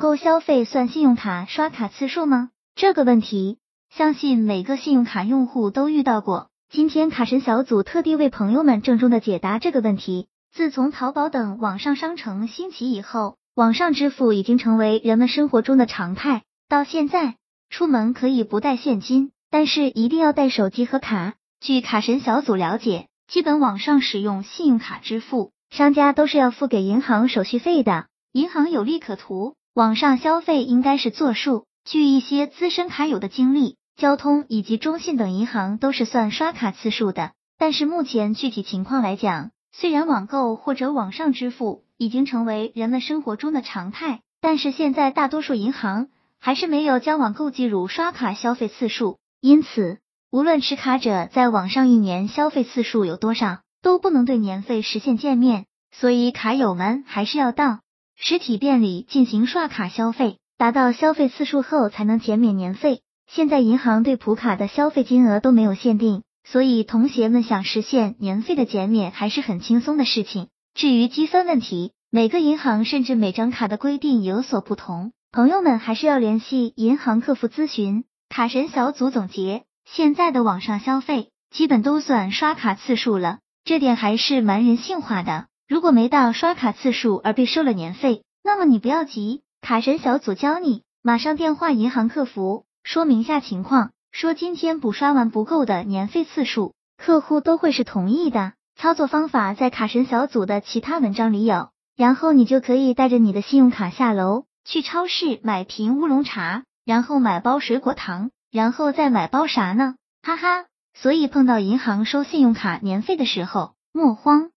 购消费算信用卡刷卡次数吗？这个问题，相信每个信用卡用户都遇到过。今天卡神小组特地为朋友们郑重的解答这个问题。自从淘宝等网上商城兴起以后，网上支付已经成为人们生活中的常态。到现在，出门可以不带现金，但是一定要带手机和卡。据卡神小组了解，基本网上使用信用卡支付，商家都是要付给银行手续费的，银行有利可图。网上消费应该是作数。据一些资深卡友的经历，交通以及中信等银行都是算刷卡次数的。但是目前具体情况来讲，虽然网购或者网上支付已经成为人们生活中的常态，但是现在大多数银行还是没有将网购计入刷卡消费次数。因此，无论持卡者在网上一年消费次数有多少，都不能对年费实现减免。所以卡友们还是要到。实体店里进行刷卡消费，达到消费次数后才能减免年费。现在银行对普卡的消费金额都没有限定，所以同学们想实现年费的减免还是很轻松的事情。至于积分问题，每个银行甚至每张卡的规定有所不同，朋友们还是要联系银行客服咨询。卡神小组总结：现在的网上消费基本都算刷卡次数了，这点还是蛮人性化的。如果没到刷卡次数而被收了年费，那么你不要急，卡神小组教你，马上电话银行客服说明下情况，说今天补刷完不够的年费次数，客户都会是同意的。操作方法在卡神小组的其他文章里有，然后你就可以带着你的信用卡下楼，去超市买瓶乌龙茶，然后买包水果糖，然后再买包啥呢？哈哈，所以碰到银行收信用卡年费的时候，莫慌。